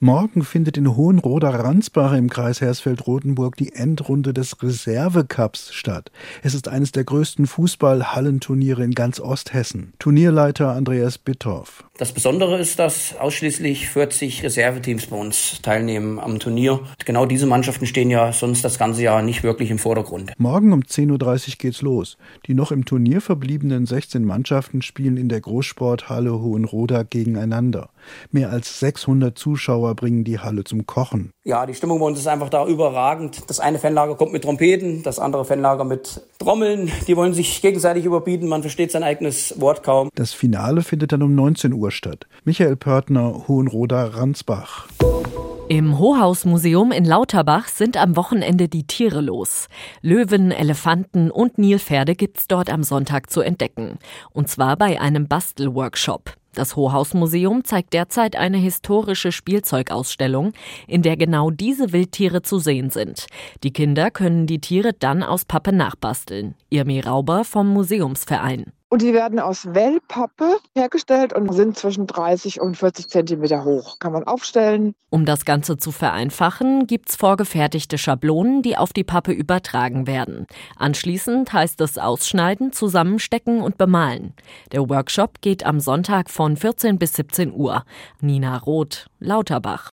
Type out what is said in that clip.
Morgen findet in Hohenroder Ransbach im Kreis Hersfeld-Rotenburg die Endrunde des Reserve-Cups statt. Es ist eines der größten Fußball-Hallenturniere in ganz Osthessen. Turnierleiter Andreas Bitthoff. Das Besondere ist, dass ausschließlich 40 Reserveteams bei uns teilnehmen am Turnier. Genau diese Mannschaften stehen ja sonst das ganze Jahr nicht wirklich im Vordergrund. Morgen um 10.30 Uhr geht's los. Die noch im Turnier verbliebenen 16 Mannschaften spielen in der Großsporthalle Hohenroda gegeneinander. Mehr als 600 Zuschauer bringen die Halle zum Kochen. Ja, die Stimmung bei uns ist einfach da überragend. Das eine Fanlager kommt mit Trompeten, das andere Fanlager mit Trommeln. Die wollen sich gegenseitig überbieten. Man versteht sein eigenes Wort kaum. Das Finale findet dann um 19 Uhr statt. Michael Pörtner, Hohenroda, Ransbach. Im Hohausmuseum in Lauterbach sind am Wochenende die Tiere los. Löwen, Elefanten und Nilpferde gibt's dort am Sonntag zu entdecken. Und zwar bei einem Bastelworkshop. Das Hohausmuseum zeigt derzeit eine historische Spielzeugausstellung, in der genau diese Wildtiere zu sehen sind. Die Kinder können die Tiere dann aus Pappe nachbasteln. Irmi Rauber vom Museumsverein. Und die werden aus Wellpappe hergestellt und sind zwischen 30 und 40 Zentimeter hoch. Kann man aufstellen. Um das Ganze zu vereinfachen, gibt's vorgefertigte Schablonen, die auf die Pappe übertragen werden. Anschließend heißt es ausschneiden, zusammenstecken und bemalen. Der Workshop geht am Sonntag von 14 bis 17 Uhr. Nina Roth, Lauterbach.